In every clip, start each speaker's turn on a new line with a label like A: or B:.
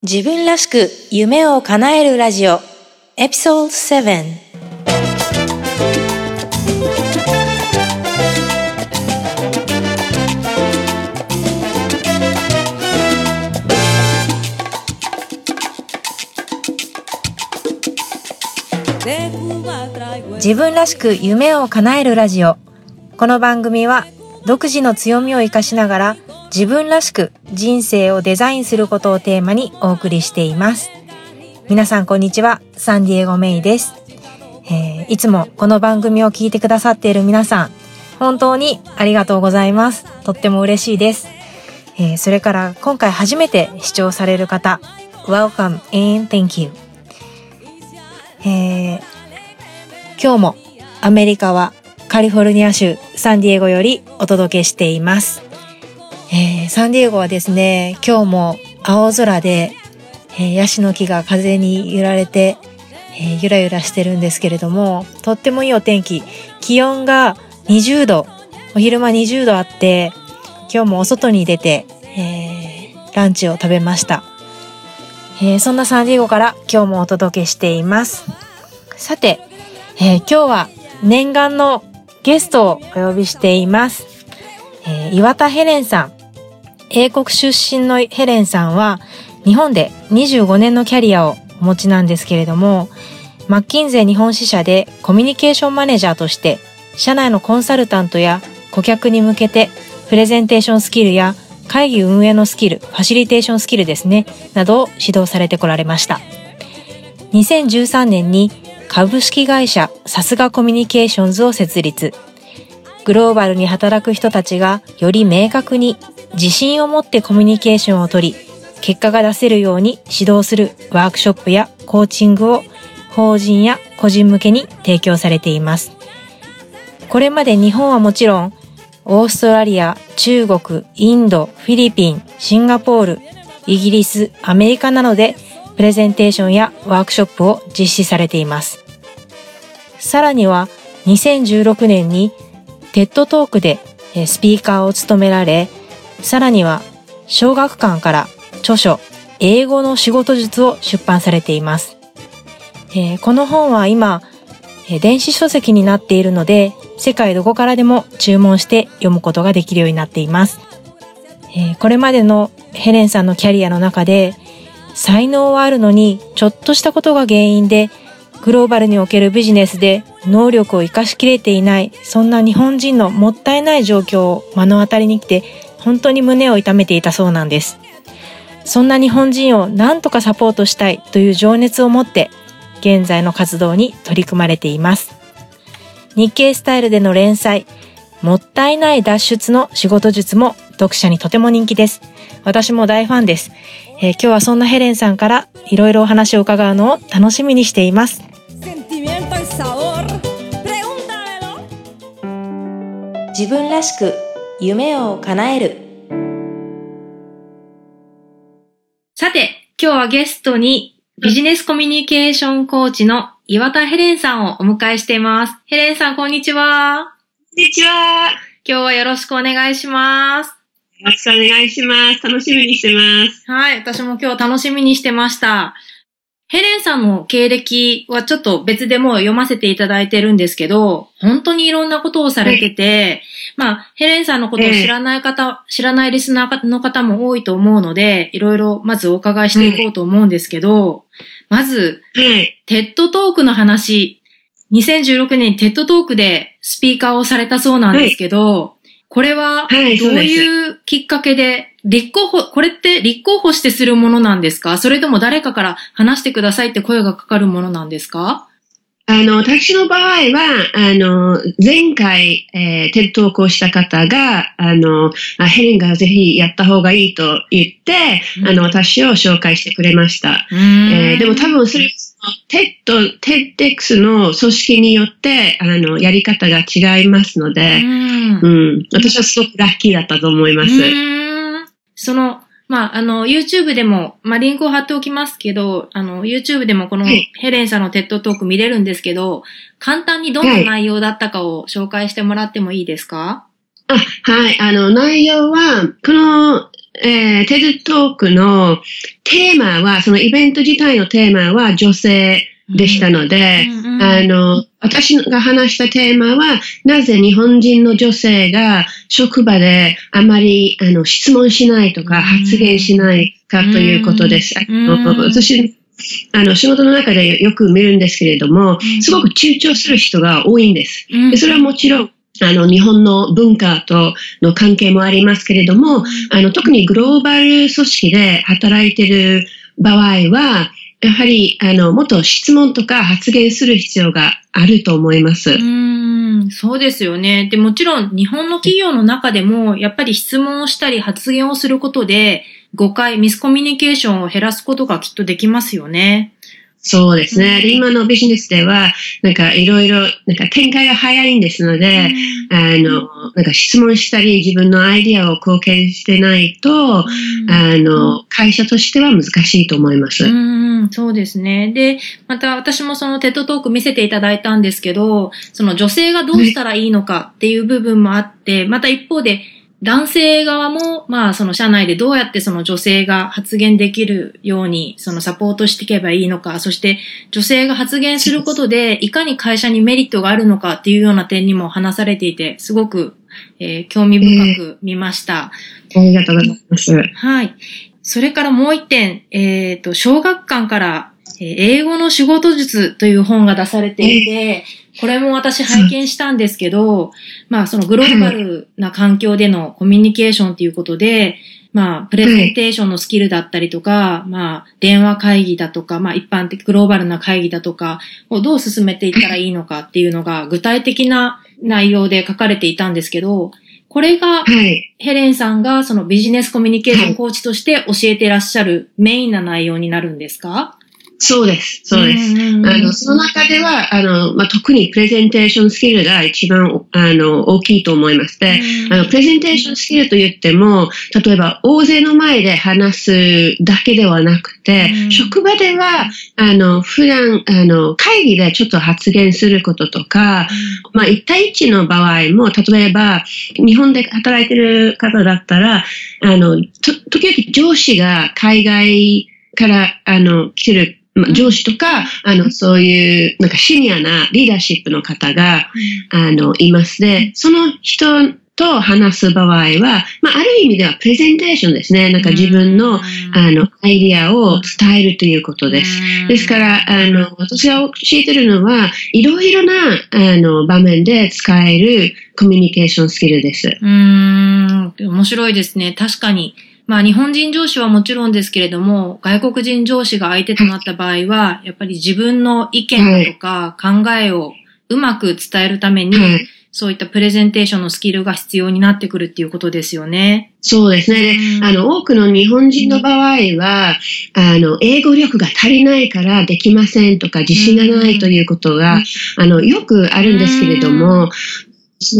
A: 自分らしく夢を叶えるラジオエピソード7自分らしく夢を叶えるラジオ。この番組は独自の強みを生かしながら自分らしく人生をデザインすることをテーマにお送りしています。皆さんこんにちは、サンディエゴメイです。えーいつもこの番組を聞いてくださっている皆さん、本当にありがとうございます。とっても嬉しいです。えーそれから今回初めて視聴される方、Welcome and Thank you。えー今日もアメリカはカリフォルニア州サンディエゴよりお届けしています。えーサンディエゴはですね、今日も青空で、えーヤシの木が風に揺られて、えーゆらゆらしてるんですけれども、とってもいいお天気。気温が20度、お昼間20度あって、今日もお外に出て、えーランチを食べました。えーそんなサンディエゴから今日もお届けしています。さて、えー今日は念願のゲストをお呼びしています。えー岩田ヘレンさん。英国出身のヘレンさんは、日本で25年のキャリアをお持ちなんですけれども、マッキンゼ日本支社でコミュニケーションマネージャーとして、社内のコンサルタントや顧客に向けて、プレゼンテーションスキルや会議運営のスキル、ファシリテーションスキルですね、などを指導されてこられました。2013年に株式会社さすがコミュニケーションズを設立。グローバルに働く人たちがより明確に自信を持ってコミュニケーションをとり、結果が出せるように指導するワークショップやコーチングを法人や個人向けに提供されています。これまで日本はもちろん、オーストラリア、中国、インド、フィリピン、シンガポール、イギリス、アメリカなどでプレゼンテーションやワークショップを実施されています。さらには2016年にテッドトークでスピーカーを務められ、さらには小学館から著書英語の仕事術を出版されています。えーこの本は今、電子書籍になっているので、世界どこからでも注文して読むことができるようになっています。えーこれまでのヘレンさんのキャリアの中で、才能はあるのに、ちょっとしたことが原因で、グローバルにおけるビジネスで能力を活かしきれていない、そんな日本人のもったいない状況を目の当たりに来て、本当に胸を痛めていたそうなんです。そんな日本人を何とかサポートしたいという情熱を持って、現在の活動に取り組まれています。日経スタイルでの連載、もったいない脱出の仕事術も読者にとても人気です。私も大ファンです。えー今日はそんなヘレンさんからいろいろお話を伺うのを楽しみにしています。自分らしく夢を叶えるさて、今日はゲストにビジネスコミュニケーションコーチの岩田ヘレンさんをお迎えしています。ヘレンさん、こんにちは。
B: こんにちは。
A: 今日はよろしくお願いします。
B: よろしくお願いします。楽しみにしてます。
A: はい、私も今日楽しみにしてました。ヘレンさんの経歴はちょっと別でもう読ませていただいてるんですけど、本当にいろんなことをされてて、まあ、ヘレンさんのことを知らない方、知らないリスナーの方も多いと思うので、いろいろまずお伺いしていこうと思うんですけど、まず、
B: はい。
A: テッドトークの話、2016年に TED Talk でスピーカーをされたそうなんですけど、これはどう
B: いう
A: きっかけで、立候補、これって立候補してするものなんですか？それとも誰かから話してくださいって声がかかるものなんですか？
B: あの、私の場合は、あの、前回、えー、 TED Talk をした方が、あの、あヘレンがぜひやった方がいいと言って、
A: うん。
B: あの、私を紹介してくれました。えーでも多分それ、テッド、テッデックスの組織によって、あの、やり方が違いますので、
A: ん。
B: うん、私はすごくラッキーだったと思います。
A: その、まあ、あの、YouTube でも、まあ、リンクを貼っておきますけど、あの、YouTube でもこの
B: はい
A: ヘレンさんの TED Talk 見れるんですけど、簡単にどんな内容だったかを紹介してもらってもいいですか、
B: あ、はい。あの、内容は、この、えー、 TED Talk のテーマは、そのイベント自体のテーマは女性でしたので、あの、私が話したテーマは、なぜ日本人の女性が職場であまりあの質問しないとか発言しないかということです。私、あの、仕事の中でよく見るんですけれども
A: うん、
B: すごく躊躇する人が多いんです。
A: うん。
B: でそれはもちろん、あの、日本の文化との関係もありますけれども、あの、特にグローバル組織で働いている場合は、やはり、あの、もっと質問とか発言する必要があると思います。
A: うん、そうですよね。で、もちろん日本の企業の中でも、やっぱり質問をしたり発言をすることで、誤解、ミスコミュニケーションを減らすことがきっとできますよね。
B: そうですね。
A: うん
B: で今のビジネスでは、なんかいろいろ、なんか展開が早いんですので、あの、なんか質問したり、自分のアイディアを貢献してないと、
A: うん
B: あの、会社としては難しいと思います。
A: うん、そうですね。で、また私もそのテッドトーク見せていただいたんですけど、その女性がどうしたらいいのかっていう部分もあって、また一方で男性側も、まあその社内でどうやってその女性が発言できるように、そのサポートしていけばいいのか、そして女性が発言することで、いかに会社にメリットがあるのかっていうような点にも話されていて、すごく、えー興味深く見ました。
B: ありがとうございます。
A: はい。それからもう一点、えっ、と、小学館から、えー英語の仕事術という本が出されていて、これも私拝見したんですけど、まあそのグローバルな環境でのコミュニケーションということで、まあプレゼンテーションのスキルだったりとか、まあ電話会議だとか、まあ一般的グローバルな会議だとかをどう進めていったらいいのかっていうのが具体的な内容で書かれていたんですけど、これが
B: はい。
A: ヘレンさんがそのビジネスコミュニケーションコーチとして教えていらっしゃるメインな内容になるんですか？
B: そうです。そうです。
A: ん
B: あの、その中では、あの、まあ、特にプレゼンテーションスキルが一番、あの、大きいと思います。で、
A: うん
B: あの、プレゼンテーションスキルと言っても、例えば、大勢の前で話すだけではなくて、
A: うん
B: 職場では、あの、普段、あの、会議でちょっと発言することとか、まあ、1対1の場合も、例えば、日本で働いてる方だったら、あの、と時々上司が海外から、あの、来てる、まあ上司とか、あの、そういう、なんかシニアなリーダーシップの方が、あの、いますで、その人と話す場合は、まあ、ある意味ではプレゼンテーションですね。なんか自分の、あの、アイディアを伝えるということです。ですから、あの、私が教えてるのは、いろいろな、あの、場面で使えるコミュニケーションスキルです。
A: うーん、面白いですね。確かに。まあ日本人上司はもちろんですけれども、外国人上司が相手となった場合は、やっぱり自分の意見だとか考えをうまく伝えるために、
B: はい。
A: そういったプレゼンテーションのスキルが必要になってくるっていうことですよね。
B: そうですね。
A: うん
B: で、あの、多くの日本人の場合は、あの、英語力が足りないからできませんとか、自信がないということが、あの、よくあるんですけれども、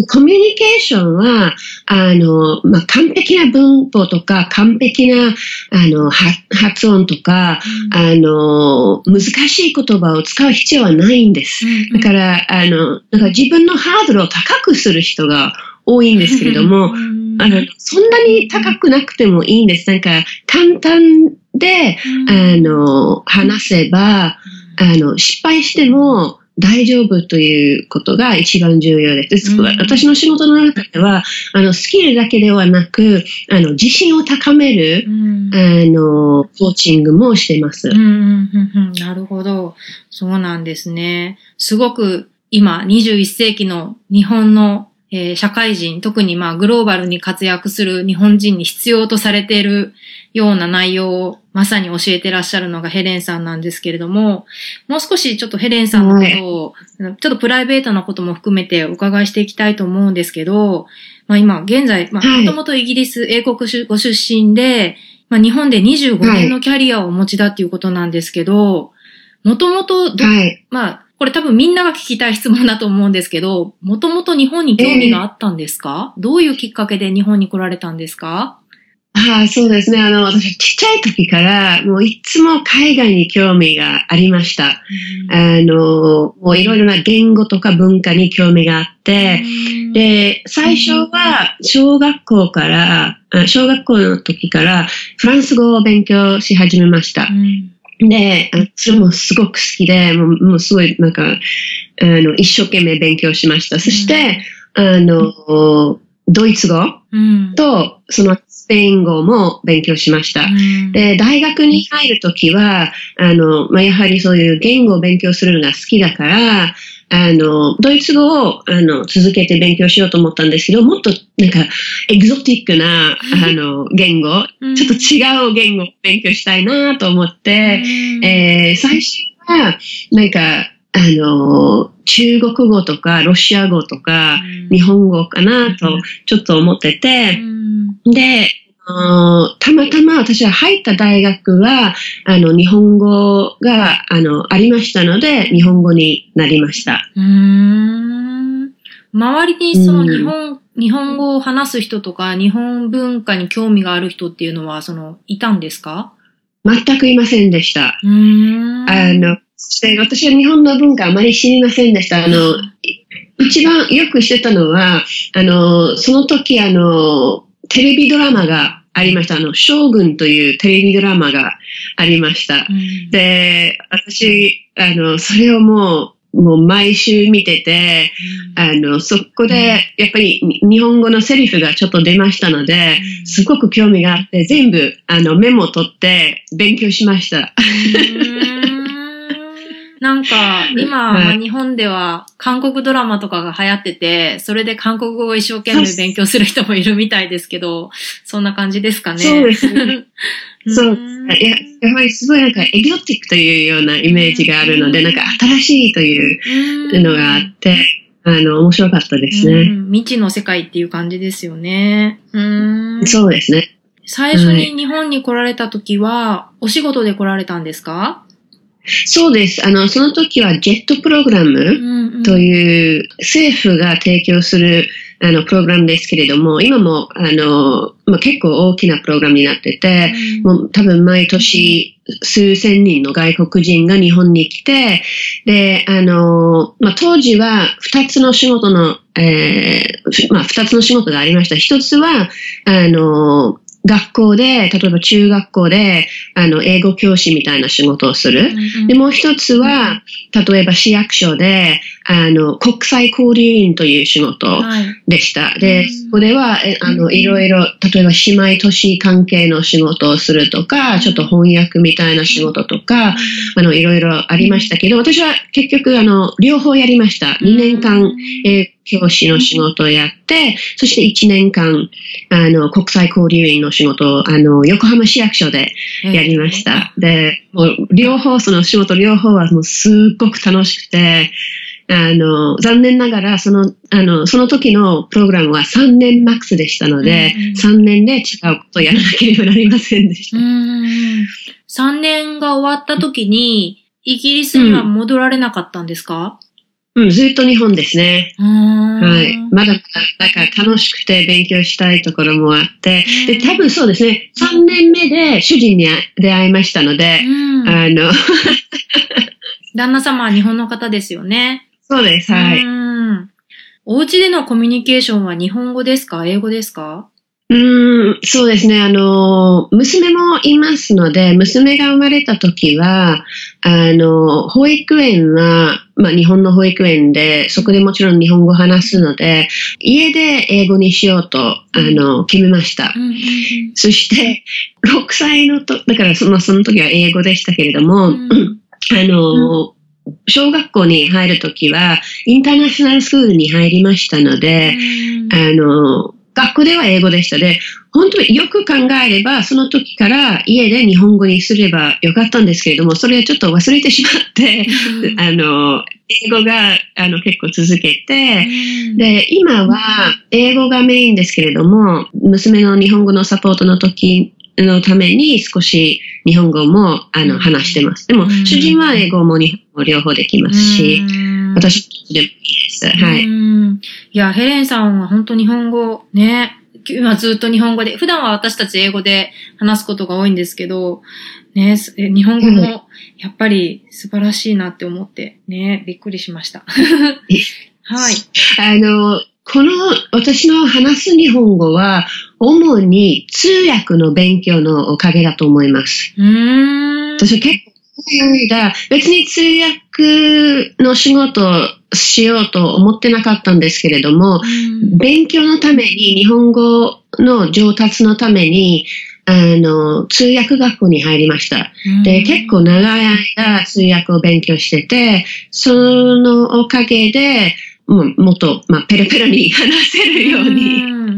B: コミュニケーションは、あの、まあ、完璧な文法とか、完璧な、あの、は発音とか、あの、難しい言葉を使う必要はないんです。だから、あの、なんか自分のハードルを高くする人が多いんですけれども、
A: うん
B: あの、そんなに高くなくてもいいんです。なんか、簡単で、あの、話せば、あの、失敗しても大丈夫ということが一番重要です。
A: うん
B: 私の仕事の中では、あの、スキルだけではなく、あの、自信を高める、
A: うん
B: あの、コーチングもしています。
A: うんなるほど。そうなんですね。すごく今21世紀の日本の、えー社会人、特にまあグローバルに活躍する日本人に必要とされているような内容をまさに教えてらっしゃるのがヘレンさんなんですけれども、もう少しちょっとヘレンさんのことを、ちょっとプライベートなことも含めてお伺いしていきたいと思うんですけど、まあ今現在、まあ
B: はい。
A: もともとイギリス英国ご出身で、まあ日本で25年のキャリアをお持ちだっていうことなんですけど、もともと。まあ、これ多分みんなが聞きたい質問だと思うんですけど、もともと日本に興味があったんですか、どういうきっかけで日本に来られたんですか？
B: ああ、そうですね。あの、私、ちっちゃい時から、もういつも海外に興味がありました。あの、もういろいろな言語とか文化に興味があって、で、最初は小学校から、あ小学校の時からフランス語を勉強し始めました
A: う。ん
B: で、あそれもすごく好きで、もうもうすごいなんか、あの、一生懸命勉強しました。そして、あの、ドイツ語
A: うん。
B: と、そのスペイン語も勉強しました。
A: うん。
B: で、大学に入るときは、あの、まあ、やはりそういう言語を勉強するのが好きだから、あの、ドイツ語を、あの、続けて勉強しようと思ったんですけど、もっと、なんか、エキゾティックな、あの、言語、
A: うん。
B: ちょっと違う言語を勉強したいなと思って、えー最初は、なんか、あの、中国語とか、ロシア語とか、日本語かなと、ちょっと思ってて、
A: うん。
B: で、あのたまたま私は入った大学は、あの、日本語が、あの、ありましたので、日本語になりました。
A: うーん。周りにその日本、日本語を話す人とか、日本文化に興味がある人っていうのは、その、いたんですか？
B: 全くいませんでした。
A: うーん。
B: あの、そして私は日本の文化あまり知りませんでした。あの、一番よくしてたのは、あの、その時あの、テレビドラマがありました。あの、将軍というテレビドラマがありました。
A: うん、
B: で、私、あの、それをもう、もう毎週見てて、あの、そこで、やっぱりに日本語のセリフがちょっと出ましたので、すごく興味があって、全部、あの、メモを取って勉強しました。
A: なんか、今、日本では韓国ドラマとかが流行ってて、それで韓国語を一生懸命勉強する人もいるみたいですけど、そんな感じですかね。
B: そうです。ね。そう。
A: うん。
B: いや、やっぱりすごいなんかエキゾティックというようなイメージがあるので、なんか新しいというのがあって、あの、面白かったです
A: う
B: ね。
A: ん未知の世界っていう感じですよね。うーん。
B: そうですね。
A: 最初に日本に来られた時は、お仕事で来られたんですか？
B: そうです。あの、その時はジェットプログラム、
A: うん
B: という政府が提供するあのプログラムですけれども、今もあの、まあ、結構大きなプログラムになってて、もう多分毎年数千人の外国人が日本に来て、で、あの、まあ、当時は二つの仕事の、えーまあ、二つの仕事がありました。一つは、あの、学校で、例えば中学校で、あの、英語教師みたいな仕事をする。で、もう一つは、例えば市役所で、あの、国際交流員という仕事
A: はい。
B: でした。
A: う
B: で、
A: ん
B: そこでは、えあの、いろいろ、例えば姉妹都市関係の仕事をするとか、ちょっと翻訳みたいな仕事とか、あの、いろいろありましたけど、私は結局、あの、両方やりました。2年間、英語教師の仕事をやって、そして1年間、あの、国際交流員の仕事を、あの、横浜市役所でやりました。で、もう両方、その仕事両方はもうすっごく楽しくて、あの、残念ながら、その、あの、その時のプログラムは3年マックスでしたので、
A: うんうん
B: 3年で違うことをやらなければなりませんでした。
A: うーん。3年が終わった時に、イギリスには戻られなかったんですか？
B: うん、ずっと日本ですね。はい。まだまだ、だから楽しくて勉強したいところもあって、で、多分そうですね、3年目で主人に出会いましたので、
A: うん
B: あの、
A: 旦那様は日本の方ですよね。
B: そうです、はい。
A: うん。お家でのコミュニケーションは日本語ですか？英語ですか？
B: うーん、そうですね。あの、娘もいますので、娘が生まれた時は、あの、保育園は、まあ日本の保育園で、そこでもちろん日本語を話すので、家で英語にしようと、あの、決めました。そして、6歳のと、だからそのその時は英語でしたけれども、
A: うん
B: あの、小学校に入るときは、インターナショナルスクールに入りましたので、
A: うん。
B: あの、学校では英語でした。で、本当によく考えれば、その時から家で日本語にすればよかったんですけれども、それはちょっと忘れてしまって、あの、英語があの結構続けて、で、今は英語がメインですけれども、娘の日本語のサポートの時のために少し日本語もあの
A: うん
B: 話してます。でも、
A: うん
B: 主人は英語も日本語両方できますし、
A: うん
B: 私でもいいです。はい。
A: うんいや、ヘレンさんは本当日本語ね、今ずっと日本語で、普段は私たち英語で話すことが多いんですけど、ね、日本語もやっぱり素晴らしいなって思って、ね、びっくりしました。はい。
B: あの、この私の話す日本語は、主に通訳の勉強のおかげだと思います。私は結構長い間、別に通訳の仕事をしようと思ってなかったんですけれども、
A: うん
B: 勉強のために、日本語の上達のために、あの、通訳学校に入りました。で、結構長い間通訳を勉強してて、そのおかげで、もうもっと、まあ、ペラペラに話せるように。
A: ん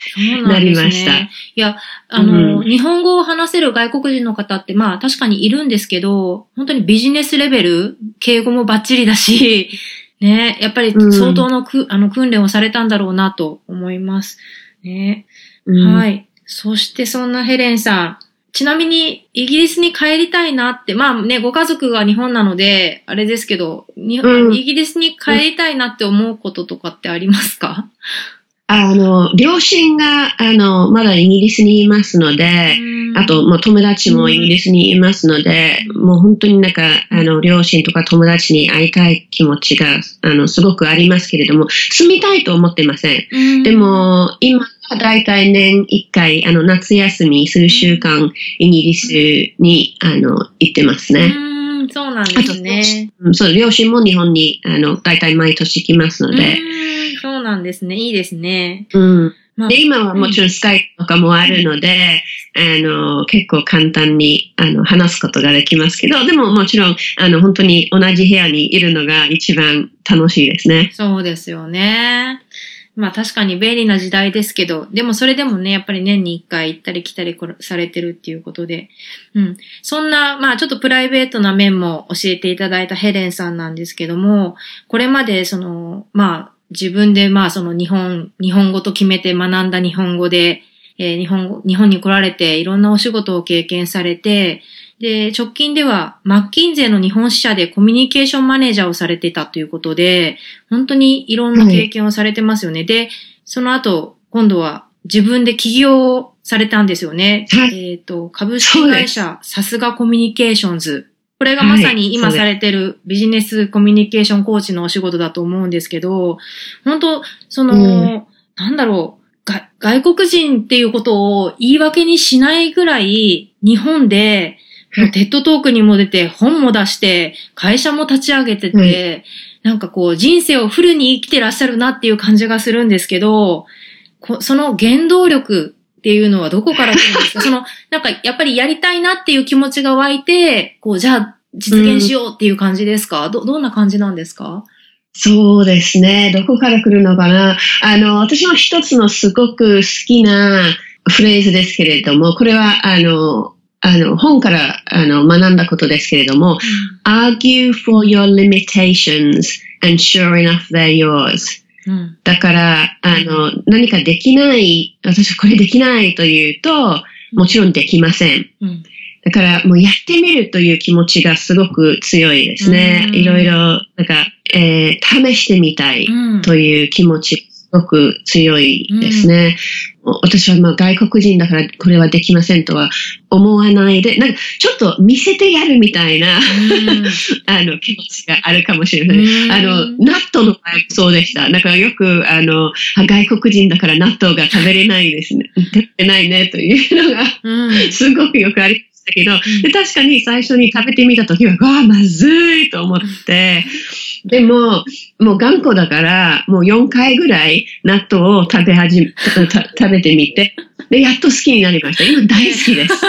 A: そう
B: な
A: ね
B: りました
A: いや、あの、
B: うん
A: 日本語を話せる外国人の方って、まあ確かにいるんですけど、本当にビジネスレベル、敬語もバッチリだし、ね、やっぱり
B: うん
A: 相当のく、あの訓練をされたんだろうなと思います。ね。
B: うん
A: はい。そしてそんなヘレンさん。ちなみに、イギリスに帰りたいなって、まあね、ご家族が日本なので、あれですけど、に
B: うん。
A: イギリスに帰りたいなって思うこととかってありますか、
B: あの、両親が、あの、まだイギリスにいますので、あと、まあ、友達もイギリスにいますので、もう本当になんか、あの、両親とか友達に会いたい気持ちが、あの、すごくありますけれども、住みたいと思ってません。
A: うん
B: で、も、今はだいたい年一回、あの、夏休み数週間、イギリスに、あの、行ってますね。
A: うん、そうなんですね。
B: うんそう、両親も日本に、あの、だいたい毎年来ますので、
A: うん、そうなんですね。いいですね。
B: うん。
A: まあ
B: で、今はもちろんスカイプとかもあるので、あの、結構簡単に、あの、話すことができますけど、でももちろん、あの、本当に同じ部屋にいるのが一番楽しいですね。
A: そうですよね。まあ確かに便利な時代ですけど、でもそれでもね、やっぱり年に一回行ったり来たりされてるっていうことで、うん。そんな、まあちょっとプライベートな面も教えていただいたヘレンさんなんですけども、これまでその、まあ自分でまあその日本、日本語と決めて学んだ日本語で、えー日本語、日本に来られていろんなお仕事を経験されて、で、直近では、マッキンゼーの日本支社でコミュニケーションマネージャーをされてたということで、本当にいろんな経験をされてますよね。で、その後、今度は自分で起業をされたんですよね。
B: はい
A: えっ、と、株式会社さすがコミュニケーションズ。これがまさに今されてるビジネスコミュニケーションコーチのお仕事だと思うんですけど、本当その、
B: うん
A: なんだろう、が外国人っていうことを言い訳にしないぐらい、日本で、もうテッドトークにも出て、本も出して、会社も立ち上げてて、なんかこう、人生をフルに生きてらっしゃるなっていう感じがするんですけど、こその原動力っていうのはどこから来るんですか？その、なんかやっぱりやりたいなっていう気持ちが湧いて、こう、じゃあ実現しようっていう感じですか、ど、どんな感じなんですか？
B: そうですね。どこから来るのかな？あの、私の一つのすごく好きなフレーズですけれども、これは、あの、あの、本からあの学んだことですけれども、argue for your limitations and sure enough they're yours.
A: うん。
B: だから、あの、何かできない、私はこれできないというと、もちろんできません。
A: うん。
B: だから、もうやってみるという気持ちがすごく強いですね
A: う。ん
B: いろいろ、なんか、えー試してみたい
A: うん。
B: という気持ち、すごく強いですね。私はまあ外国人だからこれはできませんとは思わないで、なんかちょっと見せてやるみたいな、あの気持ちがあるかもしれない。
A: うん
B: あの、納豆の場合そうでした。だからよく、あの、あ外国人だから納豆が食べれないですね。食べれないねというのが、
A: うん。
B: すごくよくありましたけど、
A: ん
B: で確かに最初に食べてみたときは、わあ、まずいと思って、でも、もう頑固だから、もう4回ぐらい納豆を食べ始め、た食べてみて、で、やっと好きになりました。今大好きです。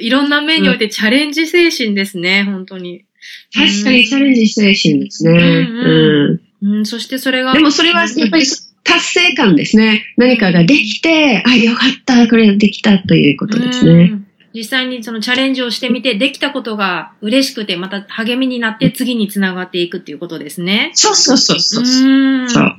A: いろんな面においてチャレンジ精神ですね、本当に。
B: 確かにチャレンジ精神ですね。
A: うん
B: うん
A: うん、そしてそれが。
B: でもそれはやっぱり達成感ですね。何かができて、あ、よかった、これできたということですね。
A: うん実際にそのチャレンジをしてみて、できたことが嬉しくて、また励みになって次につながっていくっていうことですね。
B: そうそうそうそう。
A: うん
B: そう。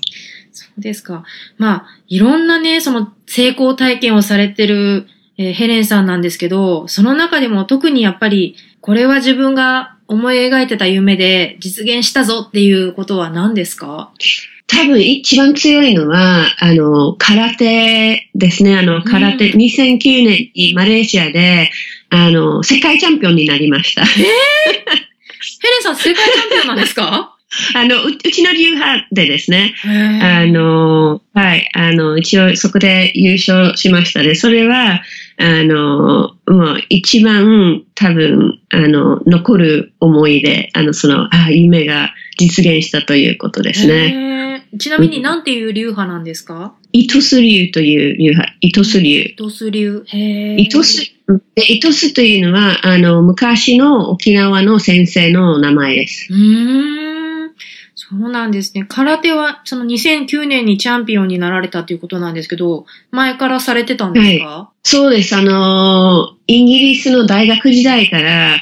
A: そうですか。まあ、いろんなね、その成功体験をされてる、えーヘレンさんなんですけど、その中でも特にやっぱり、これは自分が思い描いてた夢で実現したぞっていうことは何ですか？
B: 多分一番強いのは、あの、空手ですね。あの、空手、2009年にマレーシアで、あの、世界チャンピオンになりました。
A: ヘレンさん、世界チャンピオンなんですか？
B: あの、ううちの流派でですね、
A: あ
B: あの、はい、あの、一応そこで優勝しましたね。それは、あの、もう一番多分、あの、残る思い出、あの、その、あ夢が実現したということですね。
A: ちなみに何ていう流派なんですか？
B: イトス流という流派、イトス流。
A: イトス流。へー
B: イトス、でイトスというのは、あの、昔の沖縄の先生の名前です。
A: うーん。そうなんですね。空手は、その2009年にチャンピオンになられたということなんですけど、前からされてたんですか、
B: そうです。あの、イギリスの大学時代から、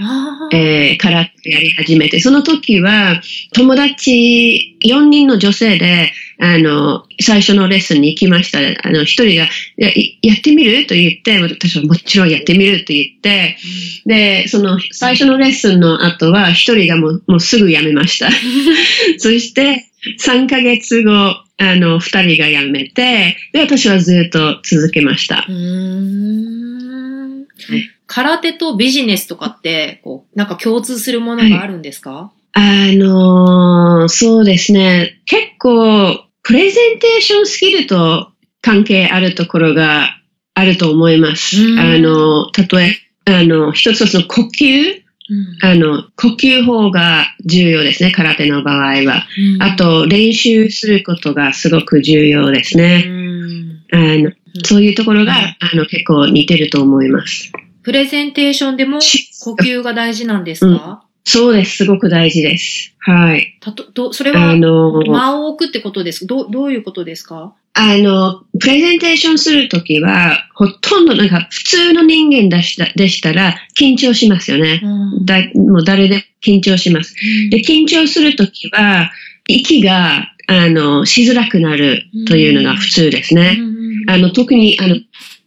B: えー、空手やり始めて、その時は友達4人の女性で、あの、最初のレッスンに行きました。あの、一人が、ややってみる？と言って、私はもちろんやってみると言って、で、その最初のレッスンの後は一人がもうもうすぐ辞めました。そして、3ヶ月後、あの、二人が辞めて、で、私はずっと続けました
A: う。ーん
B: はい
A: 空手とビジネスとかって、こう、なんか共通するものがあるんですか、
B: あのーそうですね。結構、プレゼンテーションスキルと関係あるところがあると思います。
A: うん。
B: あの、例え、あの、一つの呼吸、
A: うん。
B: あの、呼吸法が重要ですね、空手の場合は。あ、と、練習することがすごく重要です
A: う
B: ね。
A: ん。
B: あのそういうところが、あの、結構似てると思います。
A: プレゼンテーションでも呼吸が大事なんですか、
B: そうです、すごく大事です。はい。
A: たとどそれは
B: あの、
A: 間を置くってことですどうどういうことですか？
B: あの、プレゼンテーションするときは、ほとんどなんか普通の人間でしたでしたら緊張しますよね。
A: うん
B: だもう誰でも緊張します。で、緊張するときは、息が、あの、しづらくなるというのが普通ですね。あの、特に、あの、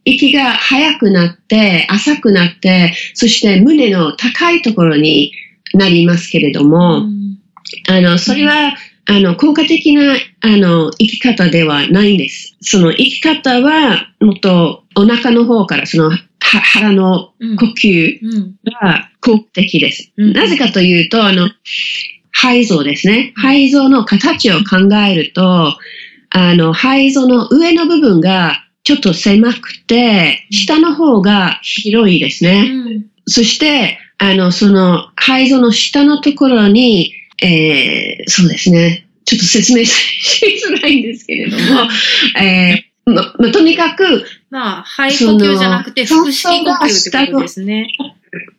B: 息が速くなって、浅くなって、そして胸の高いところになりますけれども、あの、それは、あの、効果的な、あの、生き方ではないんです。その生き方は、もっとお腹の方から、その、は腹の呼吸
A: うん
B: が効果的です。
A: うん
B: なぜかというと、あの、肺臓ですね。肺臓の形を考えると、あの、肺臓の上の部分がちょっと狭くて、下の方が広いですね。
A: うん
B: そして、あの、その、肺臓の下のところに、えー、そうですね。ちょっと説明しづらいんですけれども、えーま、まとにかく、
A: まあ、肺呼吸じゃなくて、腹式呼吸ってことですね。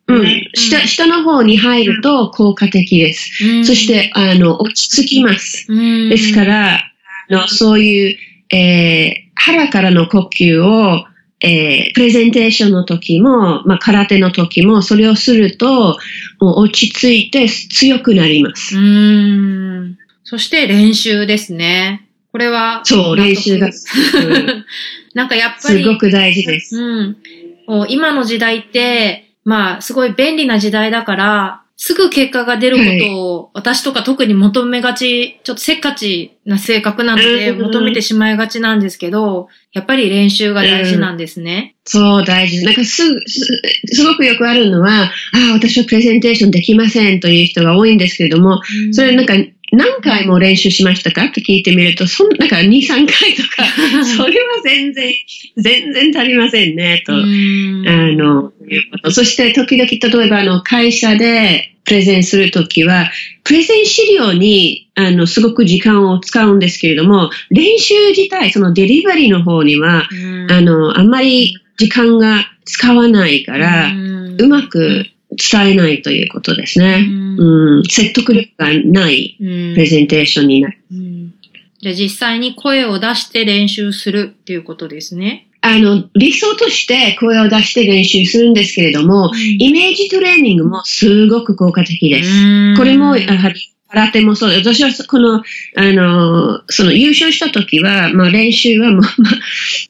B: うん、下、下の方に入ると効果的です。
A: うん
B: そし、て、あの、落ち着きます。
A: うん
B: ですか、ら、あのそういう、えー腹からの呼吸を、えープレゼンテーションの時も、まあ、空手の時も、それをすると、もう落ち着いて強くなります。
A: うん。そして練習ですね。これは、
B: そう、練習が
A: なんかやっぱり、
B: すごく大事です。
A: うん。もう今の時代って、まあ、すごい便利な時代だから、すぐ結果が出ることを、私とか特に求めがち、ちょっとせっかちな性格なので、
B: うん
A: 求めてしまいがちなんですけど、やっぱり練習が大事なんですね。
B: そう、大事。なんかすぐ、すすごくよくあるのは、ああ、私はプレゼンテーションできませんという人が多いんですけれども、それなんか何回も練習しましたか？と聞いてみると、そんなんか2、3回とか、それは全然、全然足りませんね、と。
A: うん
B: あの。そして、時々、例えば、あの、会社でプレゼンするときは、プレゼン資料に、あの、すごく時間を使うんですけれども、練習自体、そのデリバリーの方には、
A: うん
B: あの、あんまり時間が使わないから、うまく伝えないということですね。うん、説得力がない
A: うん
B: プレゼンテーションになる。
A: うんじゃあ実際に声を出して練習するっていうことですね。
B: あの、理想として声を出して練習するんですけれども、イメージトレーニングもすごく効果的です。これもやはり空手もそうで、私はこの、あの、その優勝した時は、まあ練習はもう、まあ、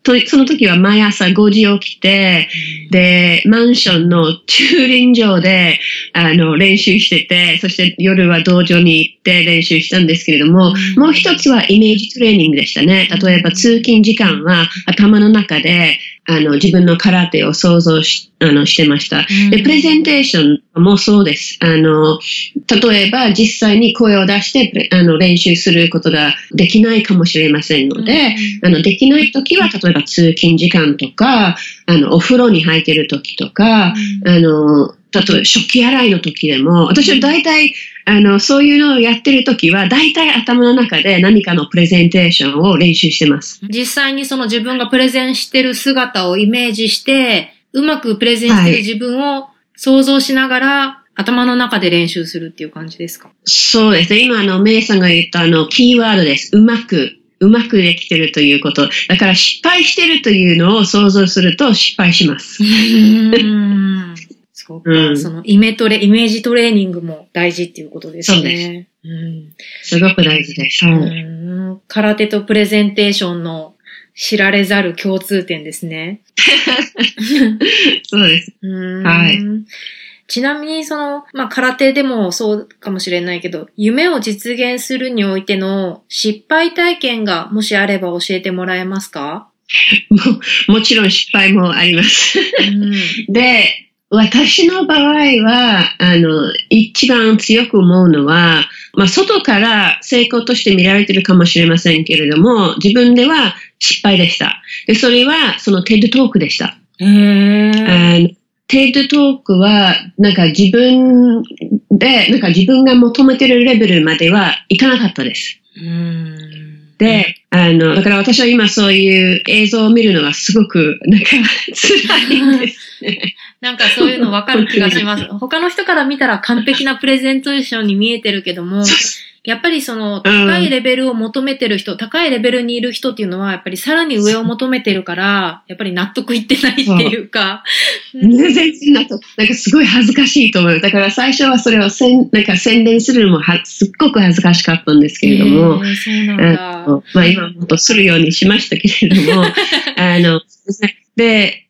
B: とその時は毎朝5時起きて、で、マンションの駐輪場で、あの、練習してて、そして夜は道場に行って練習したんですけれども、
A: うん
B: もう一つはイメージトレーニングでしたね。例えば通勤時間は頭の中で、あの、自分の空手を想像し、あの、してました。で、プレゼンテーションもそうです。あの、例えば実際に声を出してあの練習することができないかもしれませんので、あの、できないときは、例えば通勤時間とか、あの、お風呂に入ってるときとか、あの、例えば食器洗いの時でも、私は大体、あの、そういうのをやってる時は、大体頭の中で何かのプレゼンテーションを練習してます。
A: 実際にその自分がプレゼンしてる姿をイメージして、うまくプレゼンしてる自分を想像しながら、頭の中で練習するっていう感じですか？
B: そうですね。今、あの、メイさんが言ったあの、キーワードです。うまく、うまくできてるということ。だから失敗してるというのを想像すると失敗します。
A: そうか、
B: うん
A: そのイメトレ、イメージトレーニングも大事っていうことですね。
B: そうです
A: うん
B: すごく大事です。はい。
A: うん空手とプレゼンテーションの知られざる共通点ですね。
B: そうです。
A: うん
B: はい
A: ちなみに、その、まあ、空手でもそうかもしれないけど、夢を実現するにおいての失敗体験がもしあれば教えてもらえますか？
B: も もちろん失敗もあります。
A: うん。
B: で、私の場合は、あの、一番強く思うのは、まあ、外から成功として見られてるかもしれませんけれども、自分では失敗でした。で、それは、そのテッドトークでした。
A: へー。
B: TED Talk は、なんか自分で、なんか自分が求めてるレベルまではいかなかったです。
A: うん。
B: で、あの、だから私は今そういう映像を見るのがすごく、なんか辛いんですね。
A: なんかそういうの分かる気がします。他の人から見たら完璧なプレゼンテーションに見えてるけども、やっぱりその高いレベルを求めてる人、高いレベルにいる人っていうのは、やっぱりさらに上を求めてるから、やっぱり納得いってないっていうか、
B: 全然なんか、なんかすごい恥ずかしいと思う。だから最初はそれをせんなんか宣伝するのもはすっごく恥ずかしかったんですけれども、
A: そうなん
B: あ
A: だ。
B: のまあ今もっとするようにしましたけれども、あの、で、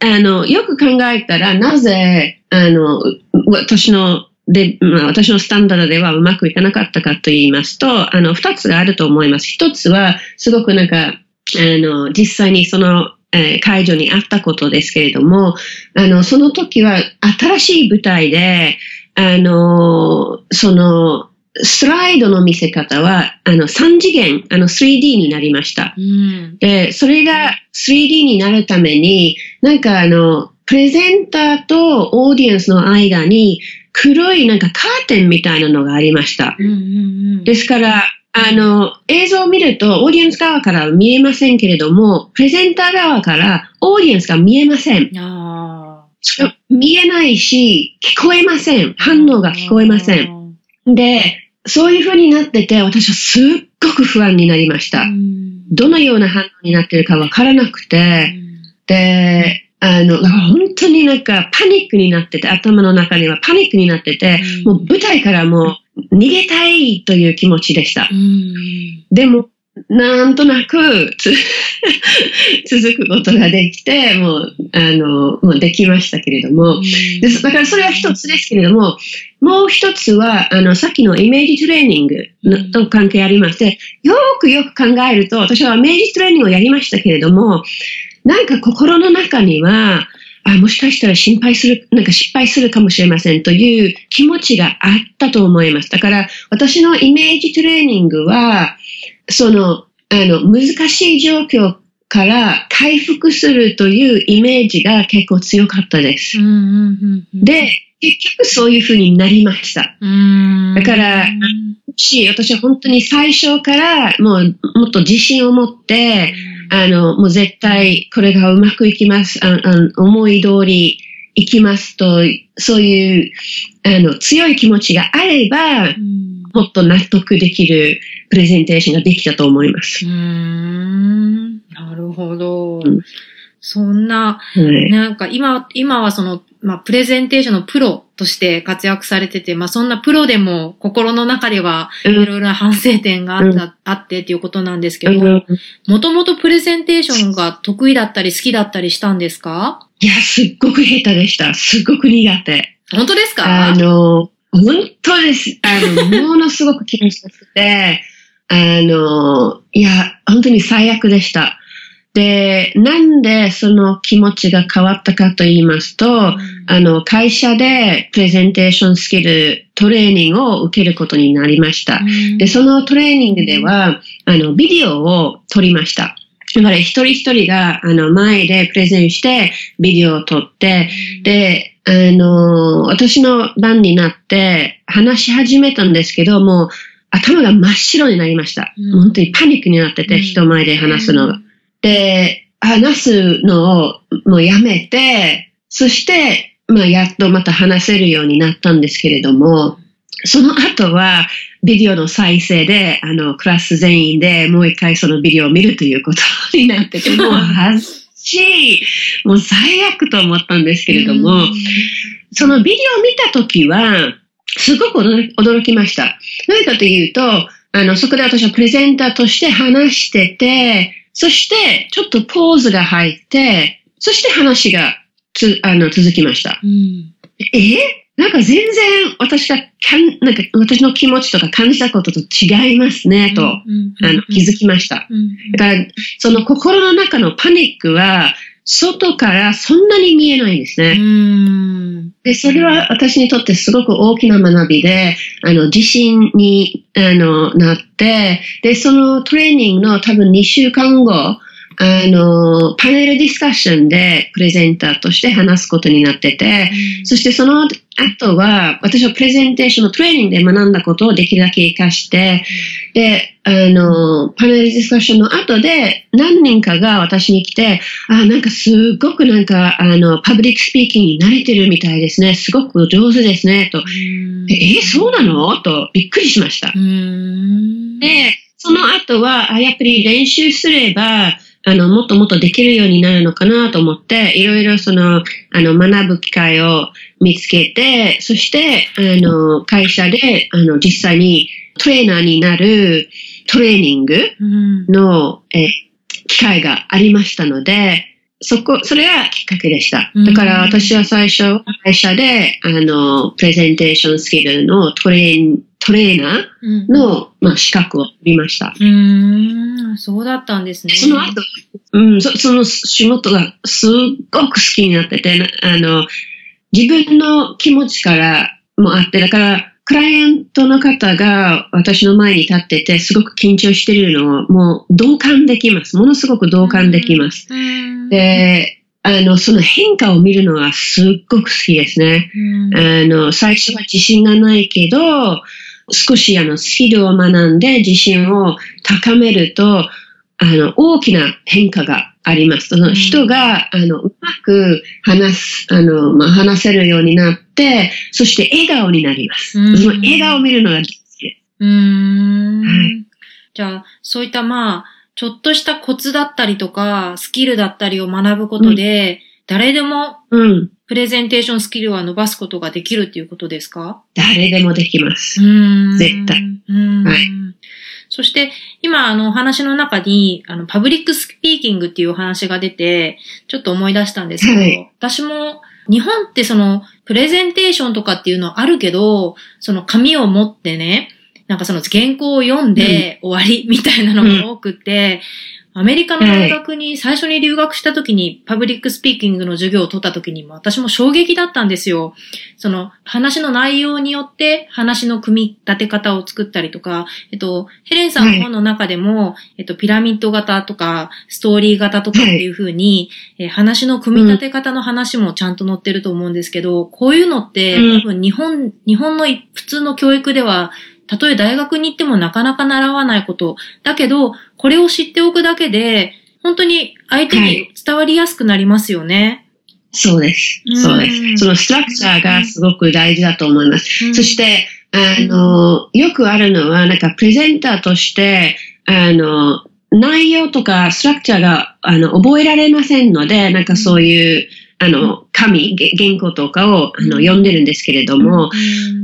B: あの、よく考えたら、なぜ、あの、私の、で、まあ、私のスタンダードではうまくいかなかったかと言いますと、あの、二つがあると思います。一つは、すごくなんか、あの、実際にその、えー会場にあったことですけれども、あの、その時は新しい舞台で、あの、その、スライドの見せ方は、あの、3次元、あの、3D になりました。
A: うん。
B: で、それが 3D になるために、なんかあの、プレゼンターとオーディエンスの間に黒いなんかカーテンみたいなのがありました。
A: うんうんうん。
B: ですから、あの、映像を見るとオーディエンス側からは見えませんけれども、プレゼンター側からオーディエンスが見えません。
A: あ
B: 見えないし、聞こえません。反応が聞こえません。
A: ん。
B: で、そういう風になってて、私はすっごく不安になりました。
A: うん
B: どのような反応になってるかわからなくて、で、あの、本当になんかパニックになってて、頭の中にはパニックになってて、
A: うん
B: もう舞台からもう逃げたいという気持ちでした
A: う。ん。
B: でも、なんとなくつ 続くことができて、もう、あの、もうできましたけれども、です。だからそれは一つですけれども、もう一つは、あの、さっきのイメージトレーニングのと関係ありまして、よくよく考えると、私はイメージトレーニングをやりましたけれども、なんか心の中には、あ、もしかしたら心配する、なんか失敗するかもしれませんという気持ちがあったと思います。だから、私のイメージトレーニングは、その、あの、難しい状況から回復するというイメージが結構強かったです。
A: うんうんうんうん、
B: で、結局そういう風になりました。
A: うん、
B: だからし、私は本当に最初からもうもっと自信を持って、あの、もう絶対これがうまくいきます。ああ思い通りいきますと、そういう、あの、強い気持ちがあれば、
A: うん、
B: もっと納得できるプレゼンテーションができたと思います。
A: うーん、なるほど。
B: うん
A: そんな、
B: はい。
A: なんか今、今はその、まあ、プレゼンテーションのプロとして活躍されてて、まあそんなプロでも心の中では
B: うん
A: いろいろな反省点があった、あってっていうことなんですけど、
B: うん
A: もともとプレゼンテーションが得意だったり好きだったりしたんですか？
B: いや、すっごく下手でした。すっごく苦手。
A: 本当ですか？
B: あの、本当です。あの、ものすごく気にしくて、あの、いや、本当に最悪でした。で、なんでその気持ちが変わったかと言いますと、あの、会社でプレゼンテーションスキルトレーニングを受けることになりました。で、そのトレーニングでは、あの、ビデオを撮りました。だから一人一人が、あの、前でプレゼンして、ビデオを撮って、で、あの、私の番になって、話し始めたんですけど、もう、頭が真っ白になりました。
A: うん
B: 本当にパニックになってて、
A: うん
B: 人前で話すのが。で、話すのをもうやめて、そして、まあ、やっとまた話せるようになったんですけれども、その後は、ビデオの再生で、あの、クラス全員でもう一回そのビデオを見るということになってて、もう恥ずかしい、もう最悪と思ったんですけれども、そのビデオを見たときは、すごく驚き驚きました。なぜかというと、あの、そこで私はプレゼンターとして話してて、そして、ちょっとポーズが入って、そして話がつ、あの、続きました。
A: うん
B: え？なんか全然私がかん、なんか私の気持ちとか感じたことと違いますね、と、
A: うん
B: あの、気づきました。
A: うん
B: だから、その心の中のパニックは、外からそんなに見えないんですね。
A: うん
B: で、それは私にとってすごく大きな学びで、あの、自信に、あの、なって、で、そのトレーニングの多分2週間後、あの、パネルディスカッションでプレゼンターとして話すことになってて、そしてその後は、私はプレゼンテーションのトレーニングで学んだことをできるだけ活かして、で、あの、パネルディスカッションの後で何人かが私に来て、あ、なんかすごくなんか、あの、 public speaking に慣れてるみたいですね。すごく上手ですね。と。え、えそうなの？とびっくりしました。
A: うん
B: で、その後は、あやっぱり練習すれば、あの、もっともっとできるようになるのかなと思って、いろいろその、あの、学ぶ機会を見つけて、そして、あの、会社で、あの、実際にトレーナーになるトレーニング
A: うん。
B: の、えー機会がありましたので、そこ、それがきっかけでした
A: うん。
B: だから私は最初、会社で、あの、プレゼンテーションスキルのトレーン、トレーナー
A: うん
B: の、まあ、資格を取りました。
A: うーん、そうだったんですね。
B: その後、うん、そその仕事がすっごく好きになってて、なあの、自分の気持ちからもあって、だから、クライアントの方が私の前に立ってて、すごく緊張してるのを、もう同感できます。ものすごく同感できます。
A: うん、
B: で、あの、その変化を見るのはすっごく好きですね。
A: うん
B: あの、最初は自信がないけど、少しあの、スキルを学んで自信を高めると、あの、大きな変化があります。その人が、あの、うまく話す、あの、まあ、話せるようになって、そして笑顔になります。
A: うん
B: その笑顔を見るのが大好きです。
A: うーん
B: はい
A: じゃあ、そういったまあ、ちょっとしたコツだったりとか、スキルだったりを学ぶことで、誰でも
B: うん。
A: presentation skill は伸ばすことができるっていうことですか
B: 誰でもできます。
A: うーん
B: 絶対
A: うーん
B: はい
A: そして、今、あの、お話の中に、あの、 public speaking っていうお話が出て、ちょっと思い出したんですけど、
B: はい。
A: 私も、日本ってその、プレゼンテーションとかっていうのはあるけど、その紙を持ってね、なんかその原稿を読んで終わりみたいなのが多くって、アメリカの大学に最初に留学した時にパブリックスピーキングの授業を取った時にも私も衝撃だったんですよ。その話の内容によって話の組み立て方を作ったりとか、えっと、ヘレンさんの本の中でも、えっと、ピラミッド型とか、ストーリー型とかっていう風に、えー話の組み立て方の話もちゃんと載ってると思うんですけど、こういうのって、
B: うん
A: 多分日本、日本のい普通の教育では、たとえ大学に行ってもなかなか習わないこと。だけど、これを知っておくだけで、本当に相手に伝わりやすくなりますよね。
B: そうです。そうです。そのストラクチャーがすごく大事だと思います。
A: うん
B: そして、あの、よくあるのは、なんか、プレゼンターとして、あの、内容とかストラクチャーが、あの、覚えられませんので、なんかそういう、あの、紙、げ原稿とかをあの読んでるんですけれども、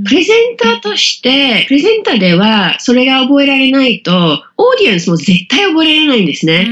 B: プレゼンターとして、プレゼンターではそれが覚えられないと、オーディエンスも絶対覚えられないんですね。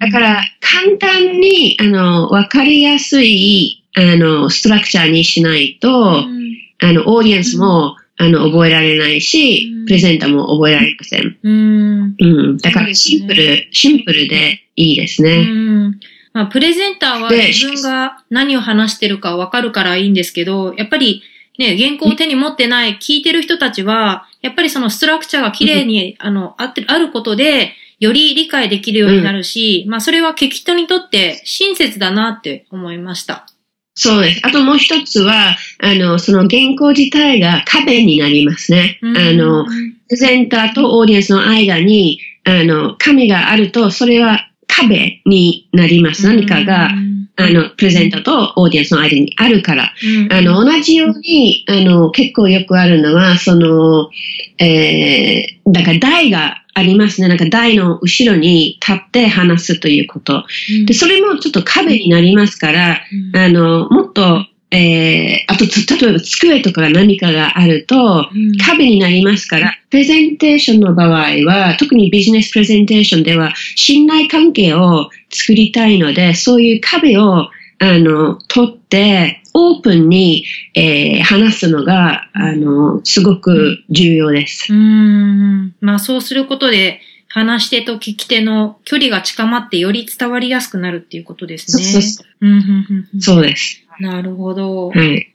B: だから、簡単に、あの、わかりやすい、あの、ストラクチャーにしないと、
A: うん、
B: あの、オーディエンスも、あの、覚えられないし
A: うん、
B: プレゼンターも覚えられません。
A: うん。
B: うん。だから、シンプル、シンプルでいいです
A: う
B: ね。
A: ん。まあ、プレゼンターは
B: で
A: 自分が何を話してるかわかるからいいんですけど、やっぱりね、原稿を手に持ってない聞いてる人たちは、やっぱりそのストラクチャーが綺麗に、あの、あってる、あることで、より理解できるようになるし、まあ、それは聞き人にとって親切だなって思いました。
B: そうです。あともう一つは、あの、その原稿自体が壁になりますね。
A: うん
B: あの、プレゼンターとオーディエンスの間に、あの、紙があると、それは壁になります。何かが、あの、プレゼンターとオーディエンスの間にあるから。
A: うん、
B: あの、同じように、あの、結構よくあるのは、その、えー、だから台がありますね。なんか台の後ろに立って話すということ。
A: うん
B: で、それもちょっと壁になりますから、
A: うん
B: あの、もっと、えー、あと、つ例えば机とか何かがあると、
A: うん
B: 壁になりますから、プレゼンテーションの場合は、特にビジネスプレゼンテーションでは、信頼関係を作りたいので、そういう壁を、あの、取って、オープンに、えー話すのが、あの、すごく重要です。
A: うん。まあそうすることで、話し手と聞き手の距離が近まってより伝わりやすくなるっていうことですね。
B: そうそうそ
A: うんうんうんうん
B: そうです。
A: なるほど。
B: はい。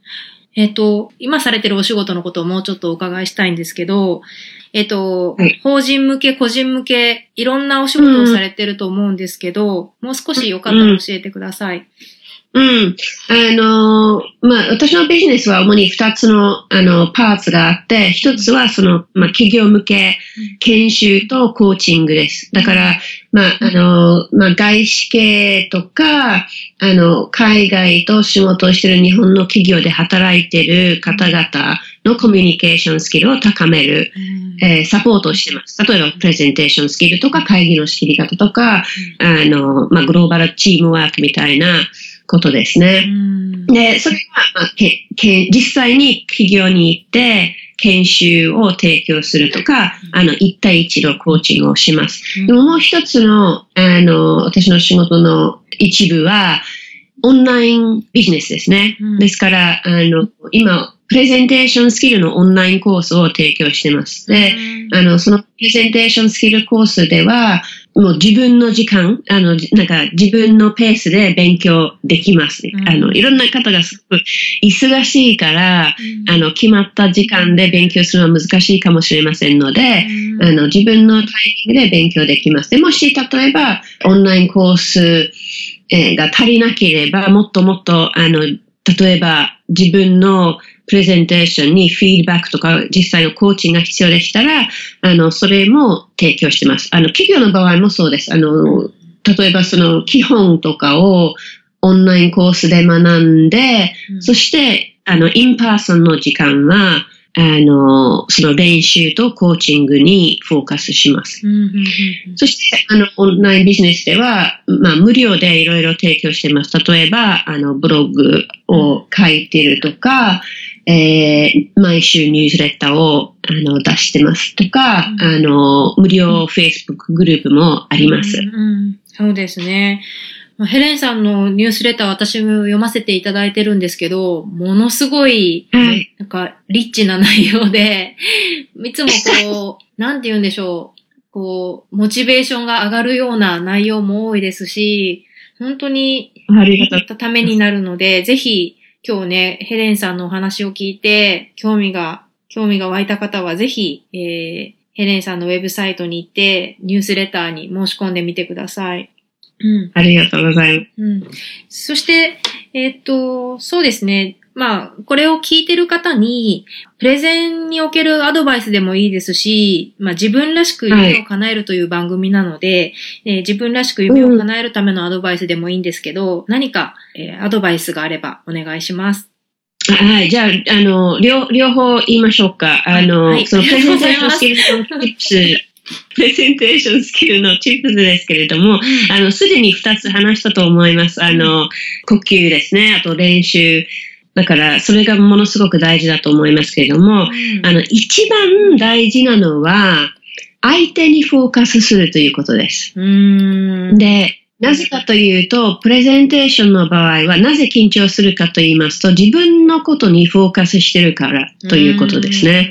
A: えっ、と、今されてるお仕事のことをもうちょっとお伺いしたいんですけど、えっ、と、
B: はい
A: 法人向け、個人向け、いろんなお仕事をされてると思うんですけど、もう少しよかったら教えてください。
B: うん。あの、まあ、私のビジネスは主に二つの、あの、パーツがあって、一つはその、まあ、企業向け研修とコーチングです。だから、まあ、あの、まあ、外資系とか、あの、海外と仕事をしている日本の企業で働いている方々のコミュニケーションスキルを高める、えーサポートをしてます。例えば、プレゼンテーションスキルとか、会議の仕切り方とか、あの、まあ、グローバルチームワークみたいなことですね。
A: うん
B: で、それは、まあ、けけ実際に企業に行って、研修を提供するとか、あの、一対一のコーチングをします。でももう一つの、あの、私の仕事の一部は、オンラインビジネスですね。
A: うん
B: ですから、あの、今、プレゼンテーションスキルのオンラインコースを提供してます。で、あの、そのプレゼンテーションスキルコースでは、もう自分の時間、あの、なんか自分のペースで勉強できます。
A: うん
B: あの、いろんな方がすごく忙しいから、あの、決まった時間で勉強するのは難しいかもしれませんので、
A: うん
B: あの、自分のタイミングで勉強できます。でもし、例えば、オンラインコースえーが足りなければ、もっともっと、あの、例えば、自分のプレゼンテーションにフィードバックとか、実際のコーチングが必要でしたら、あの、それも提供してます。あの、企業の場合もそうです。あの、例えばその基本とかをオンラインコースで学んで、
A: うん
B: そして、あの、 in person の時間は、あの、その練習とコーチングにフォーカスします。
A: うんうんうん
B: そして、あの、オンラインビジネスでは、まあ、無料でいろいろ提供してます。例えば、あの、ブログを書いてるとか、えー毎週ニュースレターを、あの、出してますとか、
A: うん
B: あの、無料 Facebook グループもあります。
A: うんうんそうですね。まあヘレンさんのニュースレター私も読ませていただいてるんですけど、ものすごい、
B: はい
A: なんか、リッチな内容で、いつもこう、なんて言うんでしょう、こう、モチベーションが上がるような内容も多いですし、本当に
B: ありがとう。
A: ためになるので、ぜひ今日ね、ヘレンさんのお話を聞いて、興味が、興味が湧いた方はぜひ、えー、ヘレンさんのウェブサイトに行って、ニュースレターに申し込んでみてください。うん。
B: ありがとうございます。
A: うん。そして、えーっと、そうですね。まあ、これを聞いてる方に、プレゼンにおけるアドバイスでもいいですし、まあ自分らしく夢を叶えるという番組なので、えー自分らしく夢を叶えるためのアドバイスでもいいんですけど、何か、えーアドバイスがあればお願いします。
B: あはい。じゃあ、あの、両、両方言いましょうか。あの、
A: はい
B: そのプレゼンテーションスキルの tips プレゼンテーションスキルのチップスですけれども、あの、すでに2つ話したと思います。あの、呼吸ですね。あと練習。だから、それがものすごく大事だと思いますけれども、
A: うん
B: あの、一番大事なのは、相手にフォーカスするということです。で、なぜかというと、プレゼンテーションの場合は、なぜ緊張するかと言いますと、自分のことにフォーカスしてるからということですね。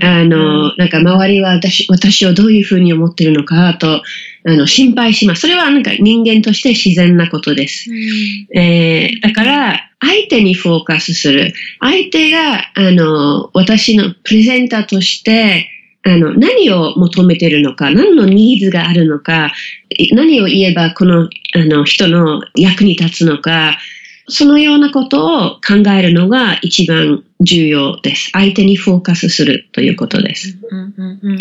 B: あの、なんか周りは私私をどういうふうに思ってるのかと、あの、心配します。それはなんか人間として自然なことです。
A: うん
B: えーだから、相手にフォーカスする。相手が、あの、私のプレゼンターとして、あの、何を求めてるのか、何のニーズがあるのか、い何を言えばこの、あの、人の役に立つのか、そのようなことを考えるのが一番重要です。相手にフォーカスするということです。
A: うんうんうんうん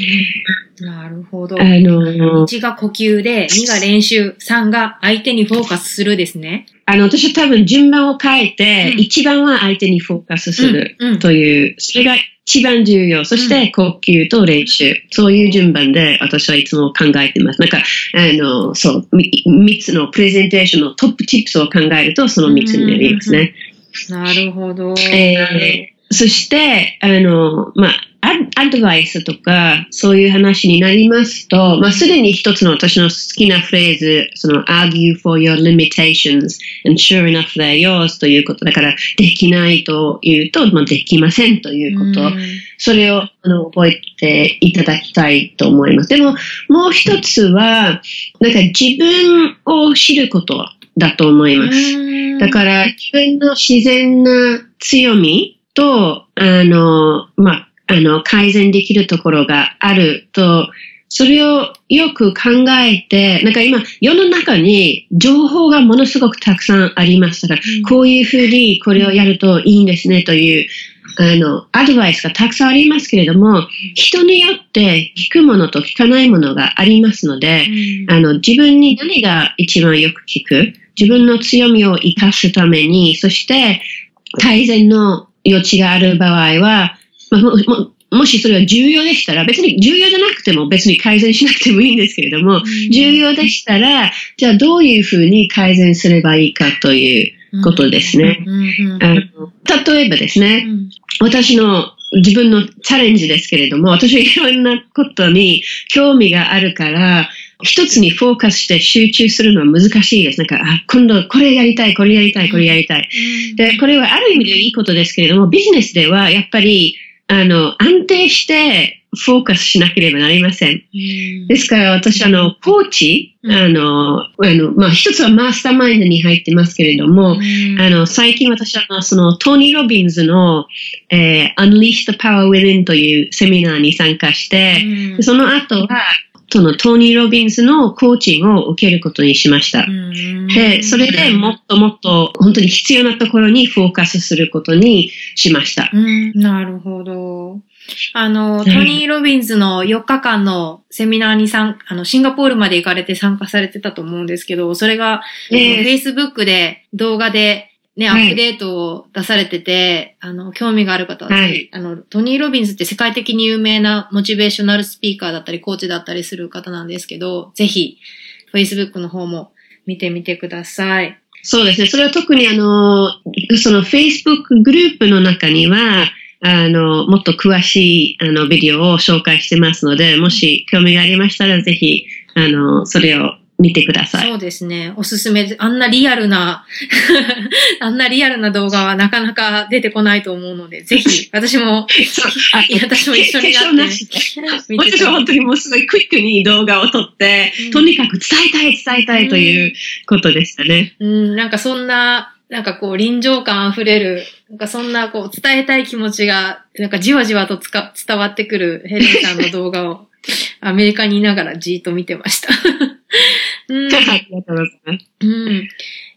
A: なるほど。
B: あの、
A: 1が呼吸で、2が練習、3が相手にフォーカスするですね。
B: あの、私は多分順番を変えて、
A: うん
B: 一番は相手にフォーカスする
A: うんうん
B: という、それが一番重要。そして呼吸と練習。そういう順番で私はいつも考えてます。なんか、あの、そう、み三つのプレゼンテーションのトップチップスを考えると、その三つになりますね。
A: なるほど。
B: えーそして、あの、まあ、アアドバイスとか、そういう話になりますと、まあ、すでに一つの私の好きなフレーズ、その、argue for your limitations and sure enough they're yours ということだから、できないというと、まあ、できませんということ。
A: うん
B: それをあの覚えていただきたいと思います。でも、もう一つは、なんか自分を知ることだと思います。だから、自分の自然な強みと、あの、まあ、あの、改善できるところがあると、それをよく考えて、なんか今、世の中に情報がものすごくたくさんありますから、
A: うん。
B: こういうふうにこれをやるといいんですねという、あの、アドバイスがたくさんありますけれども、人によって聞くものと聞かないものがありますので、あの、自分に何が一番よく聞く自分の強みを活かすために、そして改善の余地がある場合は、まあもももしそれは重要でしたら、別に重要じゃなくても別に改善しなくてもいいんですけれども、重要でしたら、じゃあどういうふうに改善すればいいかということですね。例えばですね、
A: うん
B: 私の自分のチャレンジですけれども、私はいろんなことに興味があるから、一つにフォーカスして集中するのは難しいです。なんか、あ、今度これやりたい、これやりたい、これやりたい。で、これはある意味でいいことですけれども、ビジネスではやっぱり、あの、安定してフォーカスしなければなりません。
A: うん。
B: ですから私、あの、コーチ、
A: うん。
B: あの、あの、まあ、一つはマスターマインドに入ってますけれども、
A: うん。
B: あの、最近私は、その、トニー・ロビンズの、えー Unleash the Power Within というセミナーに参加して、
A: うん。
B: その後は、そのトニー・ロビンズのコーチングを受けることにしました。
A: うん
B: で、それでもっともっと本当に必要なところにフォーカスすることにしました。
A: うん、なるほど。あの、
B: い
A: トニー・ロビンズの4日間のセミナーに参あの、シンガポールまで行かれて参加されてたと思うんですけど、それが、
B: えー
A: Facebook で動画で、ね、ア
B: はい
A: ップデートを出されてて、あの、興味がある方は、
B: はい
A: あの、トニー・ロビンズって世界的に有名なモチベーショナルスピーカーだったり、コーチだったりする方なんですけど、ぜひ、Facebook の方も見てみてください。
B: そうですね。それは特にあの、その Facebook グループの中には、あの、もっと詳しいあのビデオを紹介してますので、もし興味がありましたら、ぜひ、あの、それを見てください。
A: そうですね。おすすめで、あんなリアルな、あんなリアルな動画はなかなか出てこないと思うので、ぜひ、私も、私も一緒になって
B: 私は本当にもうすごいクイックに動画を撮って、
A: うん
B: とにかく伝えたい、伝えたいということでしたね。
A: うん、なんかそんな、なんかこう臨場感あふれる、なんかそんなこう伝えたい気持ちが、なんかじわじわとつか伝わってくるヘレンさんの動画を、アメリカにいながらじーっと見てました。うん
B: ありがとうございます。
A: うん。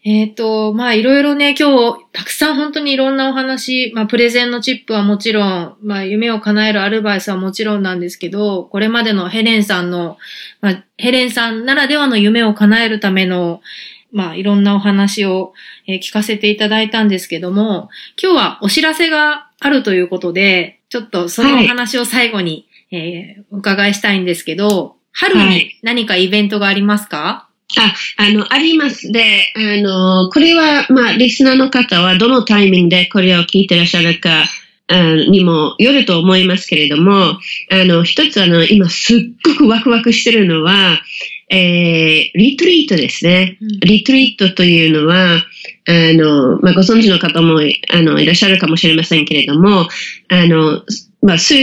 A: えっ、と、まあいろいろね、今日、たくさん本当にいろんなお話、まあプレゼンのチップはもちろん、まあ夢を叶えるアルバイスはもちろんなんですけど、これまでのヘレンさんの、まあヘレンさんならではの夢を叶えるための、まあいろんなお話を、えー聞かせていただいたんですけども、今日はお知らせがあるということで、ちょっとそのお話を最後にえーお伺いしたいんですけど、春に
B: はい
A: 何かイベントがありますか、
B: あ、あの、あります。で、あの、これは、まあ、リスナーの方はどのタイミングでこれを聞いてらっしゃるか、あにもよると思いますけれども、あの、一つあの、今すっごくワクワクしてるのは、えー、リトリートですね。
A: うん
B: リトリートというのは、あの、まあ、ご存知の方も、あの、いらっしゃるかもしれませんけれども、あの、まあ、数、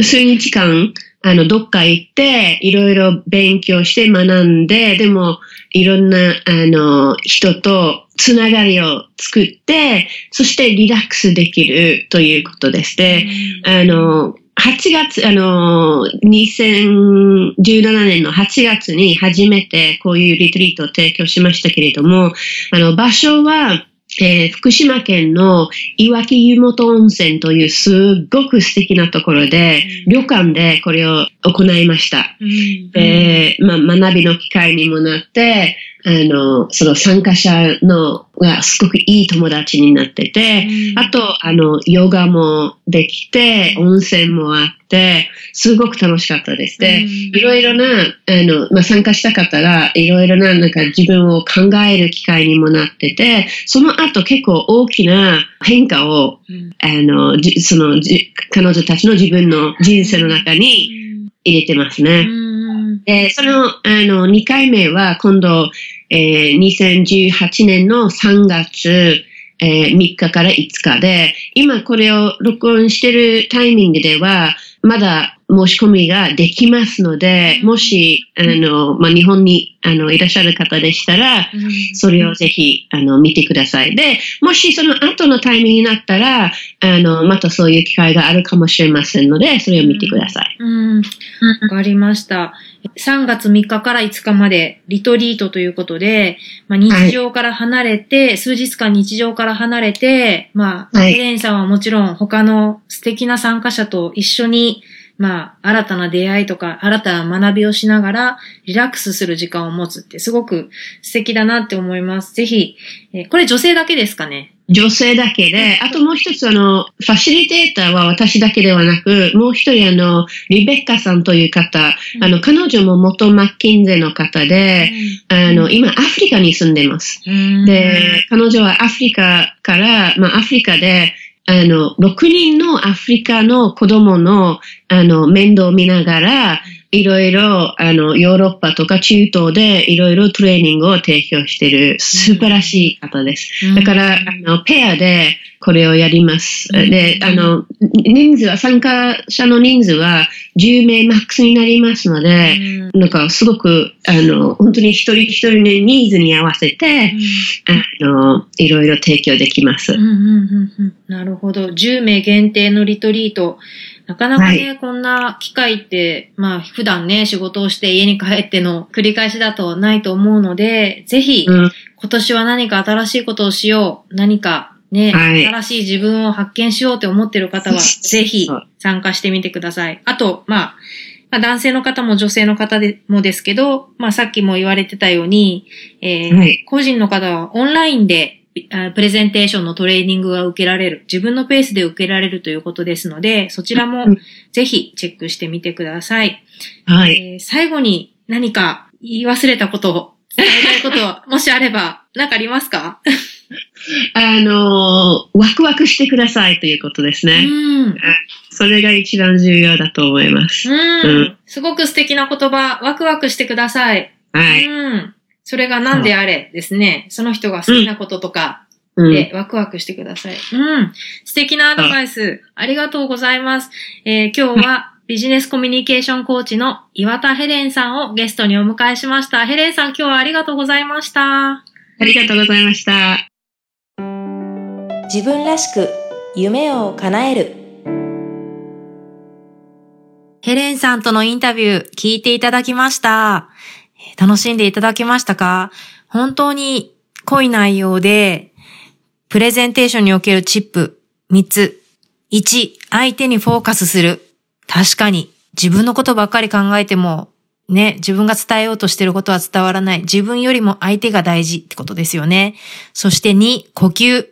B: 数日間、あの、どっか行って、いろいろ勉強して学んで、でも、いろんな、あの、人とつながりを作って、そしてリラックスできるということです。で、あの、8月、あの、2017年の8月に初めてこういうリトリートを提供しましたけれども、あの、場所は、えー福島県のいわき湯本温泉というすっごく素敵なところで、旅館でこれを行いました。
A: うん
B: で、まあ、学びの機会にもなって、あの、その参加者のがすごくいい友達になってて、
A: うん。
B: あと、あの、ヨガもできて、温泉もあって、すごく楽しかったです。で、
A: うん。
B: いろいろな、あの、まあ、参加した方が、いろいろな、なんか自分を考える機会にもなってて、その後結構大きな変化を、
A: うん。
B: あの、じその、じ彼女たちの自分の人生の中に入れてますね。
A: うん。
B: で、その、あの、2回目は今度、えー2018年の3月、えー3日から5日で、今これを録音してるタイミングでは、まだ申し込みができますので、もし、あの、まあ、日本に、あの、いらっしゃる方でしたら、
A: うん
B: それをぜひ、あの、見てください。で、もしその後のタイミングになったら、あの、またそういう機会があるかもしれませんので、それを見てください。
A: うん。わかりました。3月3日から5日までリトリートということで、まあ、日常から離れて、数日間日常から離れて、まあ、
B: はい
A: ヘレンさんはもちろん他の素敵な参加者と一緒に、まあ、新たな出会いとか、新たな学びをしながら、リラックスする時間を持つってすごく素敵だなって思います。ぜひ、えーこれ女性だけですかね？
B: 女性だけで、あともう一つあの、ファシリテーターは私だけではなく、もう一人あの、リベッカさんという方、あの、彼女も元マッキンゼの方で、あの、今アフリカに住んでます。
A: うん。
B: で、彼女はアフリカから、まあ、アフリカで、あの、6人のアフリカの子供の、あの、面倒を見ながら、いろいろ、あの、ヨーロッパとか中東でいろいろトレーニングを提供している素晴らしい方です。だから、あの、ペアでこれをやります。
A: うん
B: で、あの、人数は、参加者の人数は10名マックスになりますので、
A: うん
B: なんかすごく、あの、本当に一人一人のニーズに合わせて、あの、いろいろ提供できます。
A: うんうんうんうんなるほど。10名限定のリトリート。なかなかね、
B: は
A: こんな機会って、まあ普段ね、仕事をして家に帰っての繰り返しだとないと思うので、ぜひ、
B: うん、
A: 今年は何か新しいことをしよう。何かね、
B: はい
A: 新しい自分を発見しようって思ってる方は、ぜひ参加してみてください。あと、まあ、まあ、男性の方も女性の方でもですけど、まあさっきも言われてたように、えー
B: はい
A: 個人の方はオンラインであプレゼンテーションのトレーニングが受けられる、自分のペースで受けられるということですので、そちらも
B: うん
A: ぜひチェックしてみてください。
B: はい。
A: えー最後に何か言い忘れたことを、伝えたいこと、もしあれば、何かありますか？
B: あの、ワクワクしてくださいということです
A: う
B: ね。
A: ん。
B: それが一番重要だと思います。
A: うん
B: うん。
A: すごく素敵な言葉、ワクワクしてください。
B: はい。
A: うん。それが何であれですね。その人が好きなこととか
B: うん
A: でワクワクしてください。うん。素敵なアドバイス、ありがとうございます。えー今日は ビジネスコミュニケーションコーチの岩田ヘレンさんをゲストにお迎えしました。ヘレンさん今日はありがとうございました。
B: ありがとうございました。
C: 自分らしく夢を叶える
A: ヘレンさんとのインタビュー聞いていただきました。楽しんでいただけましたか？本当に濃い内容で、プレゼンテーションにおけるチップ3つ。1、相手にフォーカスする。確かに、自分のことばっかり考えても、ね、自分が伝えようとしてることは伝わらない。自分よりも相手が大事ってことですよね。そして2、呼吸。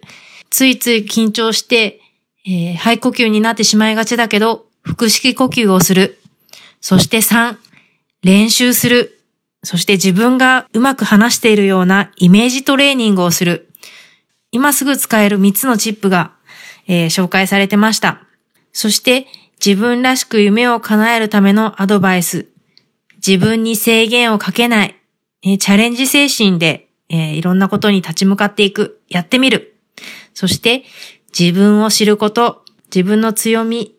A: ついつい緊張して、えー肺呼吸になってしまいがちだけど、腹式呼吸をする。そして3、練習する。そして自分がうまく話しているようなイメージトレーニングをする。今すぐ使える3つのチップが、えー、紹介されてました。そして自分らしく夢を叶えるためのアドバイス。自分に制限をかけない。えー、チャレンジ精神で、えー、いろんなことに立ち向かっていく。やってみる。そして自分を知ること。自分の強み。